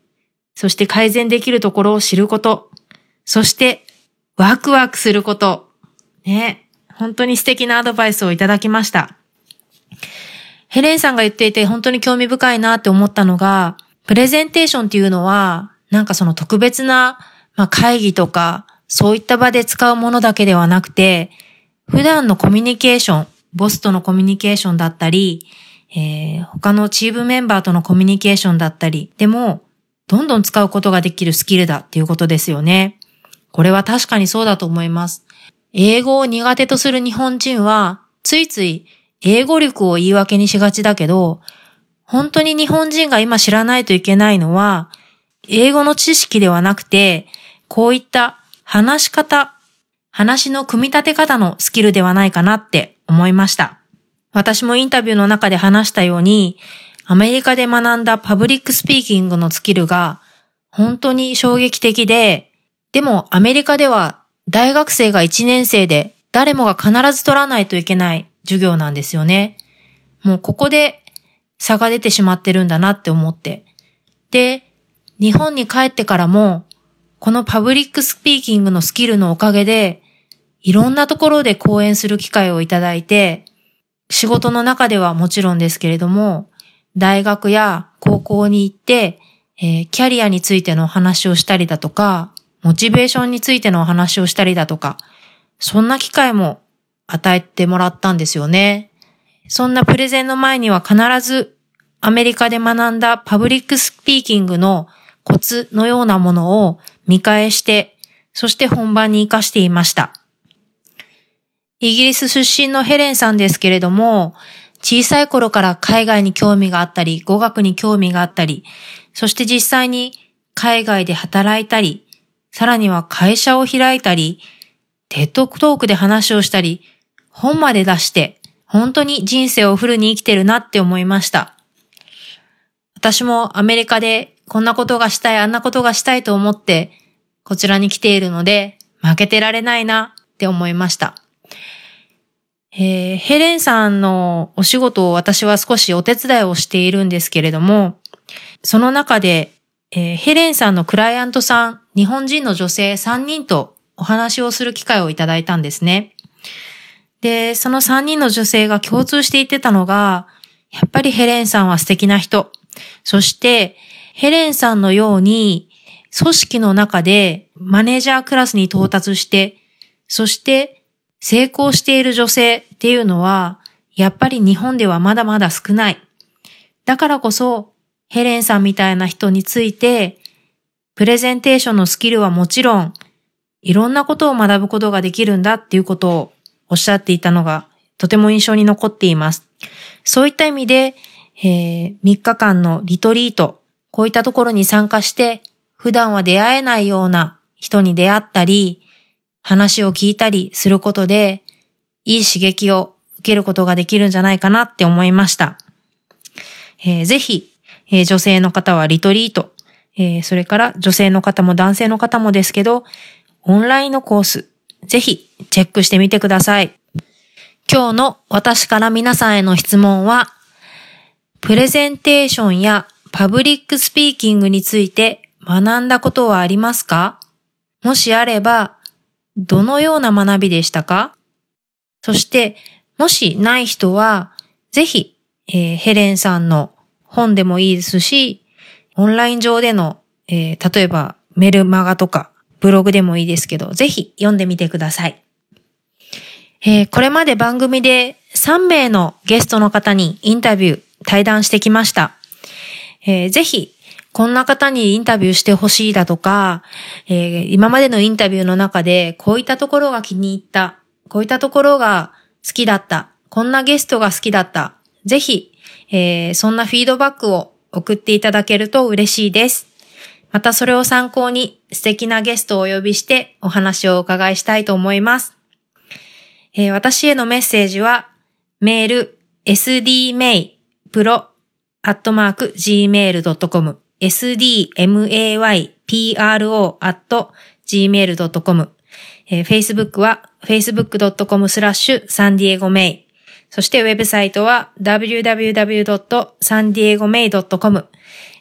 A: そして改善できるところを知ること。そしてワクワクすること。ね。本当に素敵なアドバイスをいただきました。ヘレンさんが言っていて本当に興味深いなって思ったのが、プレゼンテーションっていうのは、なんかその特別な、まあ、会議とか、そういった場で使うものだけではなくて、普段のコミュニケーション、ボスとのコミュニケーションだったり、えー、他のチームメンバーとのコミュニケーションだったり、でも、どんどん使うことができるスキルだっていうことですよね。これは確かにそうだと思います。英語を苦手とする日本人は、ついつい英語力を言い訳にしがちだけど、本当に日本人が今知らないといけないのは、英語の知識ではなくて、こういった話し方、話の組み立て方のスキルではないかなって思いました。私もインタビューの中で話したように、アメリカで学んだパブリックスピーキングのスキルが本当に衝撃的で、でもアメリカでは大学生が1年生で誰もが必ず取らないといけない授業なんですよね。もうここで差が出てしまってるんだなって思って。で、日本に帰ってからも、このパブリックスピーキングのスキルのおかげで、いろんなところで講演する機会をいただいて、仕事の中ではもちろんですけれども、大学や高校に行って、えー、キャリアについての話をしたりだとか、モチベーションについてのお話をしたりだとか、そんな機会も与えてもらったんですよね。そんなプレゼンの前には必ずアメリカで学んだパブリックスピーキングのコツのようなものを見返して、そして本番に活かしていました。イギリス出身のヘレンさんですけれども、小さい頃から海外に興味があったり、語学に興味があったり、そして実際に海外で働いたり、さらには会社を開いたり、テッドトークで話をしたり、本まで出して、本当に人生をフルに生きてるなって思いました。私もアメリカでこんなことがしたい、あんなことがしたいと思って、こちらに来ているので、負けてられないなって思いました。えー、ヘレンさんのお仕事を私は少しお手伝いをしているんですけれども、その中でえー、ヘレンさんのクライアントさん、日本人の女性3人とお話をする機会をいただいたんですね。で、その3人の女性が共通して言ってたのが、やっぱりヘレンさんは素敵な人。そして、ヘレンさんのように、組織の中でマネージャークラスに到達して、そして成功している女性っていうのは、やっぱり日本ではまだまだ少ない。だからこそ、ヘレンさんみたいな人について、プレゼンテーションのスキルはもちろん、いろんなことを学ぶことができるんだっていうことをおっしゃっていたのがとても印象に残っています。そういった意味で、えー、3日間のリトリート、こういったところに参加して、普段は出会えないような人に出会ったり、話を聞いたりすることで、いい刺激を受けることができるんじゃないかなって思いました。えー、ぜひ、えー、女性の方はリトリート、えー、それから女性の方も男性の方もですけど、オンラインのコース、ぜひチェックしてみてください。今日の私から皆さんへの質問は、プレゼンテーションやパブリックスピーキングについて学んだことはありますか？もしあれば、どのような学びでしたか？そして、もしない人は、ぜひ、えー、ヘレンさんの本でもいいですし、オンライン上での、えー、例えばメルマガとかブログでもいいですけど、ぜひ読んでみてください。えー、これまで番組で3名のゲストの方にインタビュー、対談してきました。えー、ぜひ、こんな方にインタビューしてほしいだとか、えー、今までのインタビューの中でこういったところが気に入った、こういったところが好きだった、こんなゲストが好きだった、ぜひえー、そんなフィードバックを送っていただけると嬉しいです。またそれを参考に素敵なゲストをお呼びしてお話をお伺いしたいと思います。えー、私へのメッセージはメール sdmaypro.gmail.com sdmaypro.gmail.com えー、Facebook は facebook.com スラッシュサンディエゴメイ。そしてウェブサイトは www.sandiegomei.com、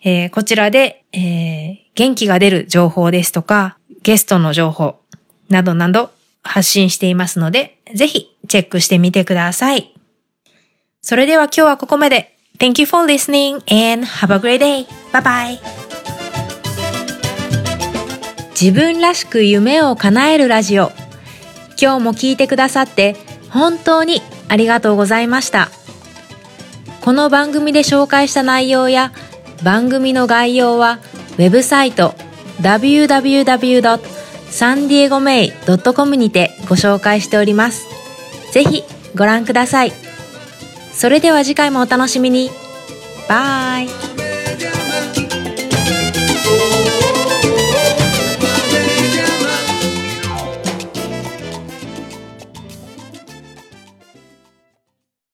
A: えー、こちらで、えー、元気が出る情報ですとか、ゲストの情報などなど発信していますので、ぜひチェックしてみてください。それでは今日はここまで。Thank you for listening and have a great day. Bye bye. 自分らしく夢を叶えるラジオ。今日も聞いてくださって本当にありがとうございました。この番組で紹介した内容や番組の概要はウェブサイト www.sandiegomei.com にてご紹介しております。ぜひご覧ください。それでは次回もお楽しみに。バイ